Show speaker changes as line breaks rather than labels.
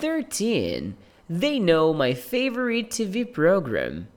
13. They know my favorite TV program.